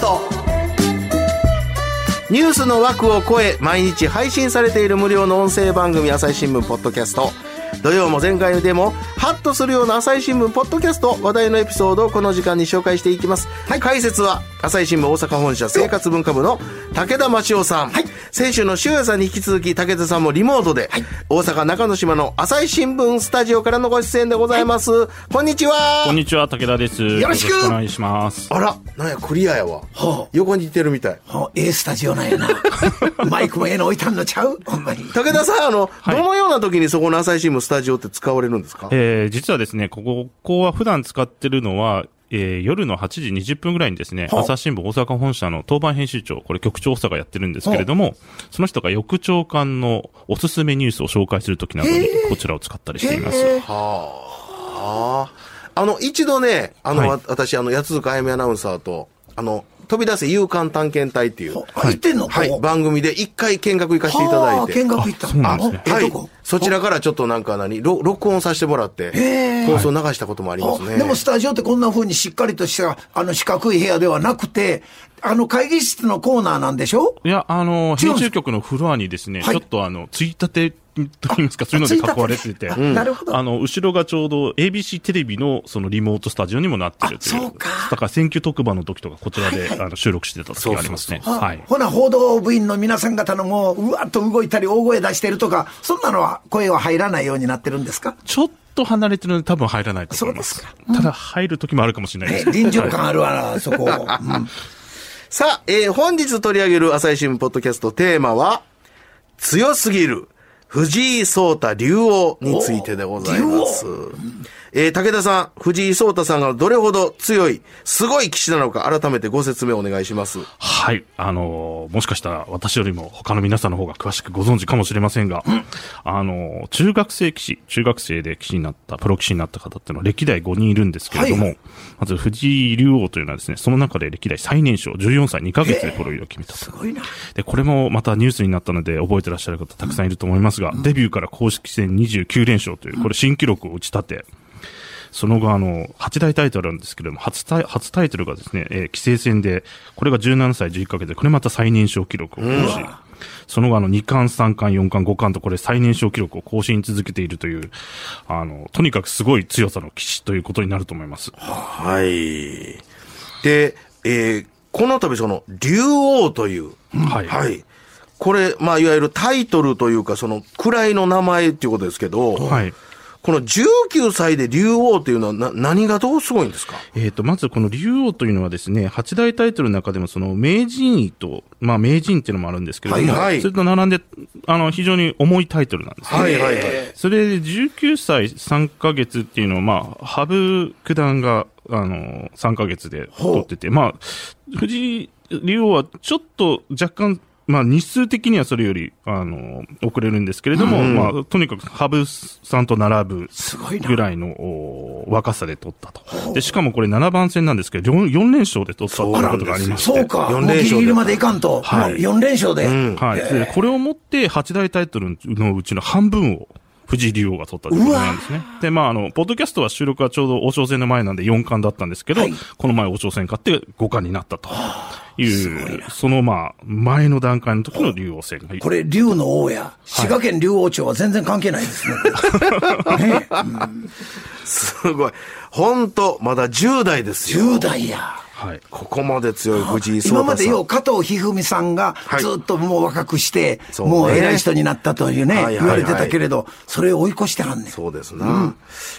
スト。ニュースの枠を超え毎日配信されている無料の音声番組朝日新聞ポッドキャスト。土曜も前回でもハッとするような朝日新聞ポッドキャスト話題のエピソードをこの時間に紹介していきます、解説は朝日新聞大阪本社生活文化部の武田真夫さん、先週の周也さんに引き続き武田さんもリモートで、大阪中之島の朝日新聞スタジオからのご出演でございます、こんにちは。こんにちは、武田です。よろしく。お願いします。あらなんやクリアやわ、はあ横にいてるみたい。ほうええスタジオなんやな。マイクもええの置いたんのちゃう？ほんまに。武田さん、あの、はい。どのような時にそこの朝日新聞スタジオって使われるんですか？えー、実はですね、ここ、ここは普段使ってるのは、えー、夜の8時20分ぐらいにですね、はあ朝日新聞大阪本社の当番編集長、これ局長補佐がやってるんですけれども、その人が翌朝刊のおすすめニュースを紹介するときなどに、こちらを使ったりしています。はあ。あの、一度ね、あの、はい。わ私、あの、八塚あやめアナウンサーと、あの、飛び出せ勇敢探検隊っていう、あ行ってんの？はい、番組で一回見学行かせていただいて。はあ見学行った。あそうなんですねはい。そちらからちょっとなんか何、ろ録音させてもらって、放送流したこともありますね。あでもスタジオってこんな風にしっかりとしたあの四角い部屋ではなくてあの会議室のコーナーなんでしょ？いや、あの、編集局のフロアにですね、はい。ちょっとあの、ついたてと言いますか、そういうので囲われてて、あなるほど。あの、後ろがちょうど ABC テレビのそのリモートスタジオにもなってるという。あそうか。だから選挙特番の時とかこちらで、あの収録してた時がありますね。あはい。ほな報道部員の皆さん方のもううわっと動いたり大声出してるとかそんなのは声は入らないようになってるんですか？ちょっと離れてるので多分入らないと思います。そうですただ入る時もあるかもしれないえです。臨場感あるわなそこ、うん。さあ、えー本日取り上げる朝日新聞ポッドキャストテーマは、強すぎる藤井聡太竜王についてでございます。えー武田さん、藤井聡太さんがどれほど強い、すごい棋士なのか、改めてご説明お願いします。はい。あのーもしかしたら私よりも他の皆さんの方が詳しくご存知かもしれませんが、あのー中学生棋士、中学生で棋士になった、プロ棋士になった方っていうのは歴代5人いるんですけれども、はいまず藤井竜王というのはですね、その中で歴代最年少、14歳2ヶ月でプロ入りを決めたと。すごいなで、これもまたニュースになったので覚えてらっしゃる方たくさんいると思いますが、デビューから公式戦29連勝という、これ新記録を打ち立て、その後、あの、8大タイトルなんですけれども、初タイ初タイトルがですね、えー、棋聖戦で、これが17歳11ヶ月で、これまた最年少記録を更新。その後、あの、2冠、3冠、4冠、5冠と、これ最年少記録を更新続けているという、あの、とにかくすごい強さの棋士ということになると思います。はい。で、えーこの度その、竜王という、はいはい。これ、まあ、いわゆるタイトルというか、その、位の名前っていうことですけど、はい。この19歳で竜王というのはな、何がどうすごいんですか？えっ、と、まずこの竜王というのはですね、八大タイトルの中でもその名人位と、まあ名人っていうのもあるんですけれども、はいはいそれと並んで、あの、非常に重いタイトルなんですね。はいはいはい。それで19歳3ヶ月っていうのは、まあ、羽生九段が、あの、3ヶ月で取ってて、まあ、藤井竜王はちょっと若干、まあ、日数的にはそれより、あの、遅れるんですけれども、まあ、とにかく羽生さんと並ぶすごいな。ぐらいのお若さで取ったと。で、しかもこれ7番戦なんですけど、4, 4連勝で取ったということがありまして。そうか。四もう連勝で。ギリギリまでいかんと、はい。もう4連勝で、はい。でこれをもって、八大タイトルのうちの半分を、藤井竜王が取ったということなんですね。で、まあ、あの、ポッドキャストは収録はちょうど王将戦の前なんで4冠だったんですけど、はい。この前王将戦勝って5冠になったと。いう、そのまあ、前の段階の時の竜王戦が。これ竜の王や。滋賀県竜王町は全然関係ないですね。ね。すごい。本当まだ10代ですよ。10代やはい。ここまで強い藤井聡今太さん。までよう加藤一二三さんがいずっともう若くして、そうねもう偉い人になったというね、はいはいはい言われてたけれど、それを追い越してはんねん。そうですな。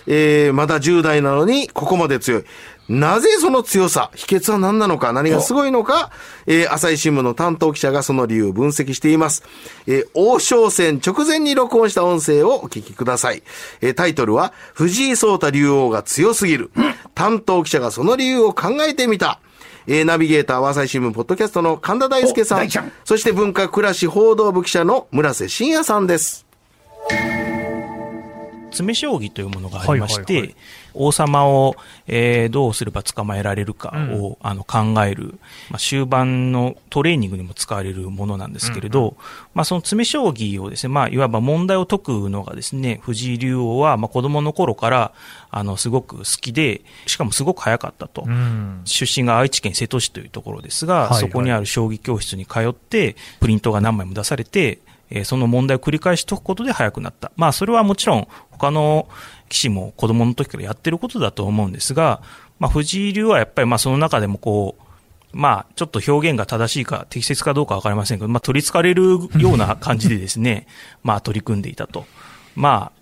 えー、まだ10代なのに、ここまで強い。なぜその強さ、秘訣は何なのか、何がすごいのか、えー、朝日新聞の担当記者がその理由を分析しています。えー、王将戦直前に録音した音声をお聞きください。えー、タイトルは、藤井聡太竜王が強すぎる。担当記者がその理由を考えてみた。えーナビゲーターは朝日新聞ポッドキャストの神田大輔さん。そして文化暮らし報道部記者の村瀬信也さんです。詰将棋というものがありまして、王様を、えーどうすれば捕まえられるかを、あの考える、まあ、終盤のトレーニングにも使われるものなんですけれど、まあ、その詰将棋をですね、まあ、いわば問題を解くのがですね、藤井竜王は、まあ、子供の頃から、あの、すごく好きで、しかもすごく早かったと。うん。出身が愛知県瀬戸市というところですが、そこにある将棋教室に通って、プリントが何枚も出されて、えーその問題を繰り返し解くことで早くなった。まあ、それはもちろん、他の棋士も子供の時からやってることだと思うんですが、まあ、藤井流はやっぱりまあ、その中でもこう、まあ、ちょっと表現が正しいか、適切かどうかわかりませんけど、まあ、取り憑かれるような感じでですね、まあ、取り組んでいたと。まあ、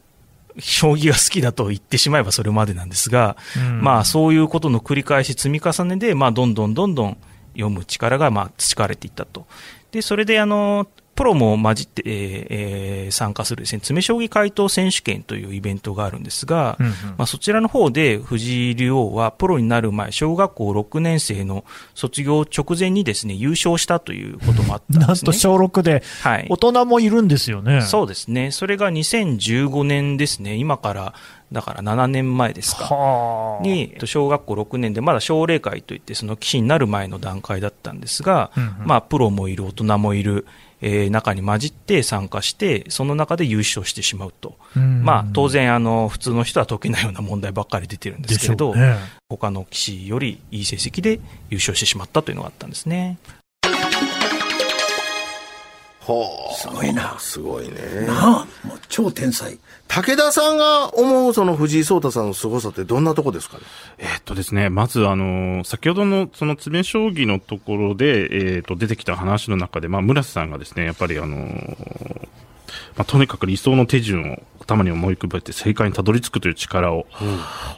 将棋が好きだと言ってしまえばそれまでなんですが、うんまあそういうことの繰り返し積み重ねで、まあどんどんどんどん読む力がまあ培われていったと。で、それであの、プロも混じって、えーえー参加するですね、詰将棋回答選手権というイベントがあるんですが、うんうんまあそちらの方で藤井竜王はプロになる前、小学校6年生の卒業直前にですね、優勝したということもあったんですね。なんと小6で、はい。大人もいるんですよね。そうですね。それが2015年ですね。今から、だから7年前ですか。はあ。に、えっと小学校6年で、まだ奨励会といって、その棋士になる前の段階だったんですが、うんうんまあ、プロもいる、大人もいる、えー中に混じって参加して、その中で優勝してしまうと。うんまあ、当然、あの、普通の人は解けないような問題ばっかり出てるんでですけれど、うね。他の棋士よりいい成績で優勝してしまったというのがあったんですね。ほすごいな。う。すごいね。なあ、もう超天才。武田さんが思うその藤井聡太さんの凄さってどんなとこですかね？えーっとですね、まずあの、先ほどのその詰将棋のところで、えーっと、出てきた話の中で、まあ、村瀬さんがですね、やっぱりあのーまあ、とにかく理想の手順を頭に思い浮かべて正解にたどり着くという力を,、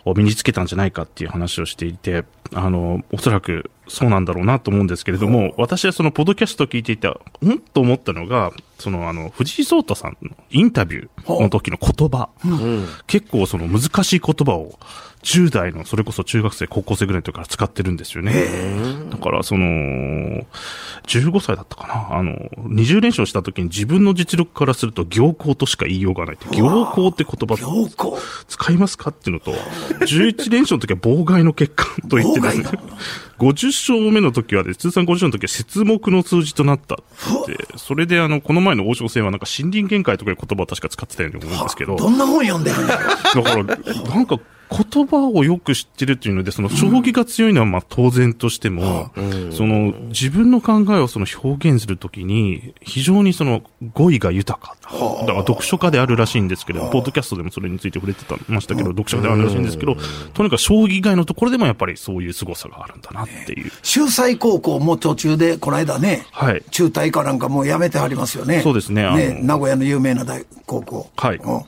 を身につけたんじゃないかっていう話をしていて、あの、おそらくそうなんだろうなと思うんですけれども、私はそのポッドキャストを聞いていて、んと思ったのが、そのあの、藤井聡太さんのインタビューの時の言葉、結構その難しい言葉を10代のそれこそ中学生、高校生ぐらいの時から使ってるんですよね。だからその、15歳だったかな。あの、20連勝した時に自分の実力からすると行幸としか言いようがないって。行幸って言葉。使いますかっていうのと、11連勝の時は妨害の結果と言ってですね50勝目の時はで、通算50勝の時は節目の数字となったって、それであの、この前の王将戦はなんか森林限界とかいう言葉を確か使っ。てたように思うんですけど、どんな本読んでるんだろだから、なんか言葉をよく知ってるっていうので、その将棋が強いのはまあ当然としても、その自分の考えをその表現するときに、非常にその語彙が豊か。だから読書家であるらしいんですけど、ポッドキャストでもそれについて触れてたましたけど、読書家であるらしいんですけど、とにかく将棋以外のところでもやっぱりそういう凄さがあるんだなっていう。秀才高校も途中で、この間ね、はい。中退かなんかもう辞めてはりますよね。そうですねね、名古屋の有名な大高校。はいうん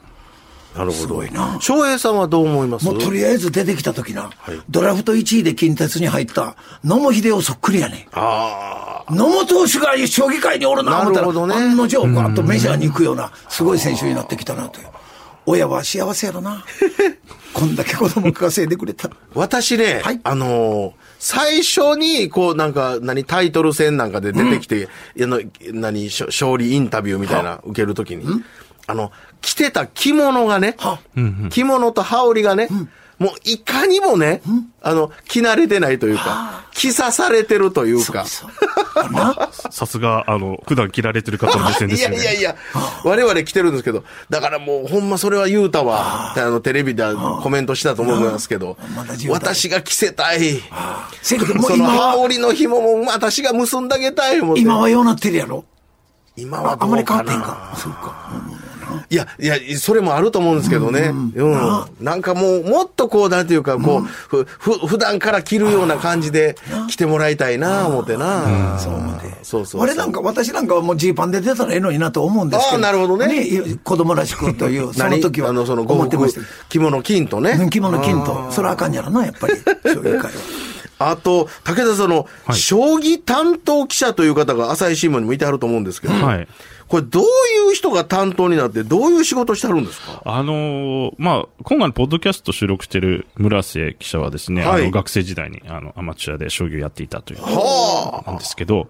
なるほどすごい。な。翔平さんはどう思います？もうとりあえず出てきた時な、ドラフト1位で近鉄に入った野茂英雄そっくりやね。あ野茂投手が将棋界におるな、思ったら、なるほどね案の定、バッとメジャーに行くような、すごい選手になってきたなという。親は幸せやろな。こんだけ子供稼いでくれた。私ね、はいあのー最初に、こう、なんか、何、タイトル戦なんかで出てきて、あの、何、勝利インタビューみたいな、受けるときに、あの、着てた着物がね、は着物と羽織がね、もういかにもね、あの、着慣れてないというか、着さされてるというか。そうそう。な さすが、あの、普段着られてる方の目線でいすよね。やいやいや、我々来てるんですけど、だからもうほんまそれは言うたわ、あの、テレビでコメントしたと思いますけどまだ、10代私が着せたい。その羽織の紐も私が結んであげたい。今はようなってるやろ。今はああんまり変わどうかな。ってんか。そうか。いや、いや、それもあると思うんですけどね。うん。なんかもう、もっとこう、なんていうか、こう、ふ、ふ、普段から着るような感じで着てもらいたいな、思ってな。そう思って。そうそう。俺なんか、私なんかはもうジーパンで出たらええのになと思うんですけど。ああなるほどね子供らしくという、その何時はあの、その、思ってま。着物金とね。着物金と。それはあかんやろな、やっぱり。そういう会は。あと、武田さんの、はい将棋担当記者という方が朝日新聞にもいてはると思うんですけど、はい。これどういう人が担当になって、どういう仕事してはるんですか？あのーまあ、今回のポッドキャスト収録してる村瀬記者はですね、はい。あの、学生時代に、あの、アマチュアで将棋をやっていたという、はなんですけど、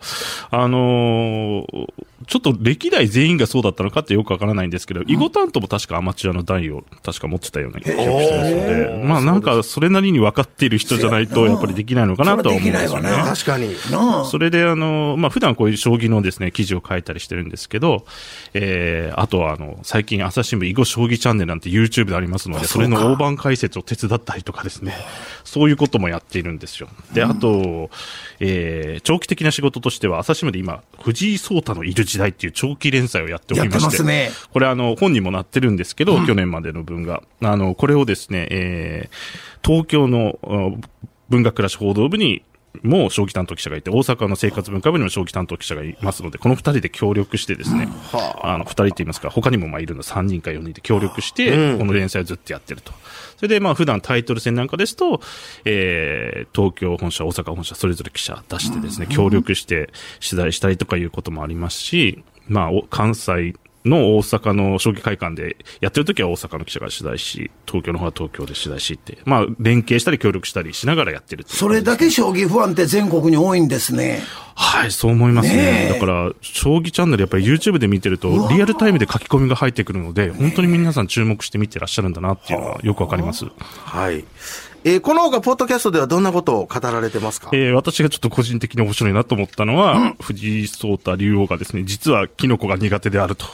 あのーちょっと歴代全員がそうだったのかってよくわからないんですけど、囲碁担当も確かアマチュアの代を確か持ってたような記憶してますので、まあなんかそれなりに分かっている人じゃないとやっぱりできないのかなとは思うんですよねそれはできないわ。な確かに。なあ。それで、あの、まあ、普段こういう将棋のですね、記事を書いたりしてるんですけど、えー、あとは、あの、最近、朝日新聞囲碁将棋チャンネルなんて YouTube でありますので、それの大盤解説を手伝ったりとかですね、そういうこともやっているんですよ。で、あと、えー、長期的な仕事としては、朝日新聞で今、藤井聡太のいる時代っていう長期連載をやっておりまやってして、ますねこれあの、本にもなってるんですけど、去年までの分が。あの、これをですね、えー、東京のあ文学暮らし報道部に、も将棋担当記者がいて、大阪の生活文化部にも将棋担当記者がいますので、この二人で協力してですね、あ。の、二人って言いますか、他にもまあいるの3人か4人で協力して、この連載をずっとやってると。それでまあ普段タイトル戦なんかですと、えー、東京本社、大阪本社、それぞれ記者出してですね、協力して取材したりとかいうこともありますし、まあ、お関西の大阪の将棋会館でやってる時は大阪の記者が取材し、東京の方は東京で取材しって、まあ、連携したり協力したりしながらやってるそれだけ将棋ファンって全国に多いんですね。はい、そう思いますね。ねえだから、将棋チャンネルやっぱり YouTube で見てると、リアルタイムで書き込みが入ってくるので、本当に皆さん注目して見てらっしゃるんだなっていうのはよくわかります。はい。えーこの他、ポッドキャストではどんなことを語られてますか？えー私がちょっと個人的に面白いなと思ったのは、藤井聡太竜王がですね、実はキノコが苦手であると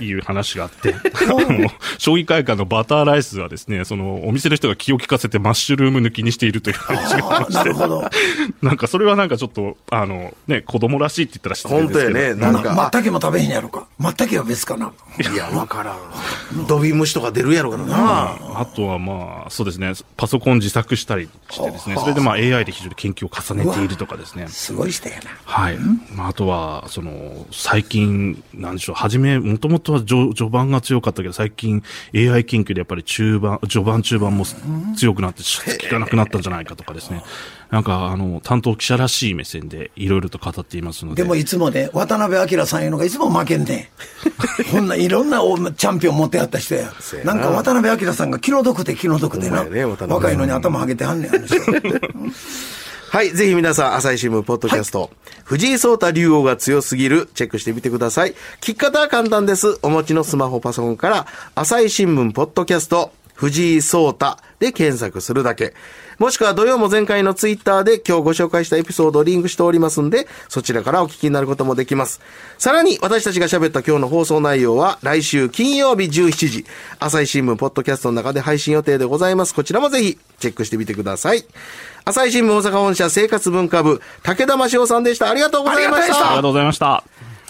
いう話があって、あの将棋会館のバターライスはですね、そのお店の人が気を利かせてマッシュルーム抜きにしているという話がありましてなる、ほど。なんかそれはなんかちょっと、あの、ね、子供らしいって言ったら失礼本ですけど。当やね。なんか、まったけも食べへんやろか。まったけは別かな。いや、わからん。ドビムシとか出るやろからな。あとはまあ、そうですね、パソコン自作したりしてですね、それでまあ AI で非常に研究を重ねているとかですね。すごい人やな。はい。まあ、あとは、その、最近、なんでしょう、初め、もともとは序序盤が強かったけど、最近 AI 研究でやっぱり中盤、序盤中盤も強くなって、効かなくなったんじゃないかとかですね。なんか、あの、担当記者らしい目線でいろいろと語っていますので。でもいつもね、渡辺明さんいうのがいつも負けんねん。こんないろんなおチャンピオン持ってやった人や なんか渡辺明さんが気の毒で気の毒でな。ね若いのに頭上げてはんねん。はい。ぜひ皆さん、朝日新聞ポッドキャスト、藤井聡太竜王が強すぎる、チェックしてみてください。聞き方は簡単です。お持ちのスマホパソコンから、朝日新聞ポッドキャスト、藤井聡太で検索するだけ。もしくは土曜も前回のツイッターで今日ご紹介したエピソードをリンクしておりますんで、そちらからお聞きになることもできます。さらに私たちが喋った今日の放送内容は来週金曜日17時、朝日新聞ポッドキャストの中で配信予定でございます。こちらもぜひチェックしてみてください。朝日新聞大阪本社生活文化部、武田真夫さんでした。ありがとうございましたありがと。うございました。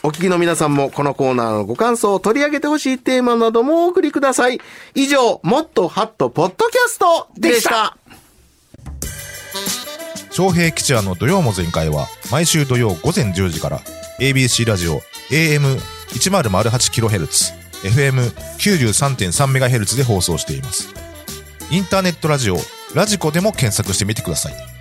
お聞きの皆さんもこのコーナーのご感想を取り上げてほしいテーマなどもお送りください。以上、もっとハットポッドキャストでした。昌平吉弥の土曜も全開は毎週土曜午前10時から ABC ラジオ AM1008kHz FM93.3MHz で放送していますインターネットラジオラジコでも検索してみてください